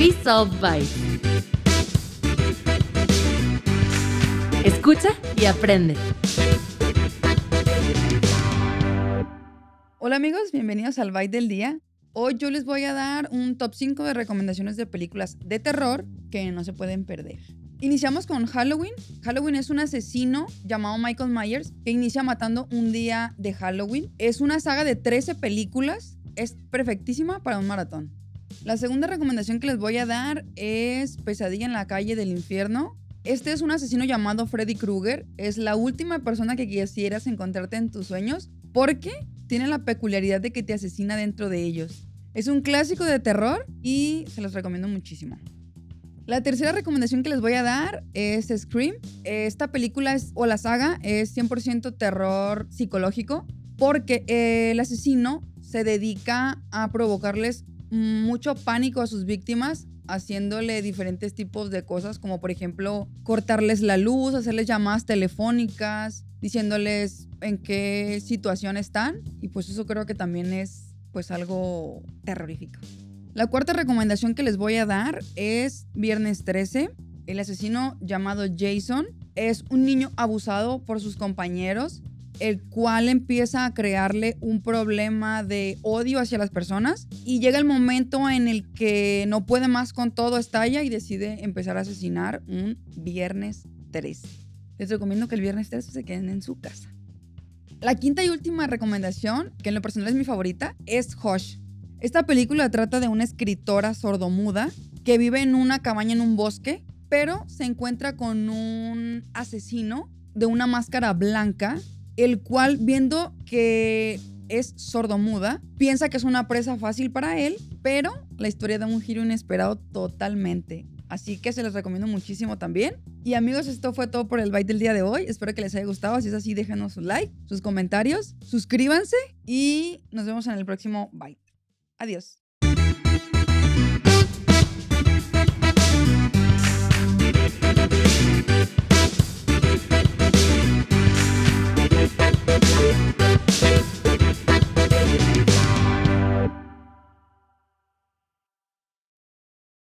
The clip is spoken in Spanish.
We Solve. Escucha y aprende. Hola amigos, bienvenidos al Byte del Día. Hoy yo les voy a dar un top 5 de recomendaciones de películas de terror que no se pueden perder. Iniciamos con Halloween. Halloween es un asesino llamado Michael Myers que inicia matando un día de Halloween. Es una saga de 13 películas. Es perfectísima para un maratón. La segunda recomendación que les voy a dar es Pesadilla en la calle del infierno. Este es un asesino llamado Freddy Krueger. Es la última persona que quisieras encontrarte en tus sueños porque tiene la peculiaridad de que te asesina dentro de ellos. Es un clásico de terror y se los recomiendo muchísimo. La tercera recomendación que les voy a dar es Scream. Esta película es, o la saga es 100% terror psicológico porque el asesino se dedica a provocarles mucho pánico a sus víctimas haciéndole diferentes tipos de cosas, como por ejemplo cortarles la luz, hacerles llamadas telefónicas, diciéndoles en qué situación están. Y pues eso creo que también es pues algo terrorífico. La cuarta recomendación que les voy a dar es Viernes 13. El asesino llamado Jason es un niño abusado por sus compañeros, el cual empieza a crearle un problema de odio hacia las personas y llega el momento en el que no puede más con todo, estalla y decide empezar a asesinar un Viernes 13. Les recomiendo que el Viernes 13 se queden en su casa. La quinta y última recomendación, que en lo personal es mi favorita, es Hush. Esta película trata de una escritora sordomuda que vive en una cabaña en un bosque, pero se encuentra con un asesino de una máscara blanca, el cual viendo que es sordomuda, piensa que es una presa fácil para él, pero la historia da un giro inesperado totalmente. Así que se los recomiendo muchísimo también. Y amigos, esto fue todo por el Byte del día de hoy. Espero que les haya gustado. Si es así, déjenos su like, sus comentarios, suscríbanse y nos vemos en el próximo Byte. Adiós.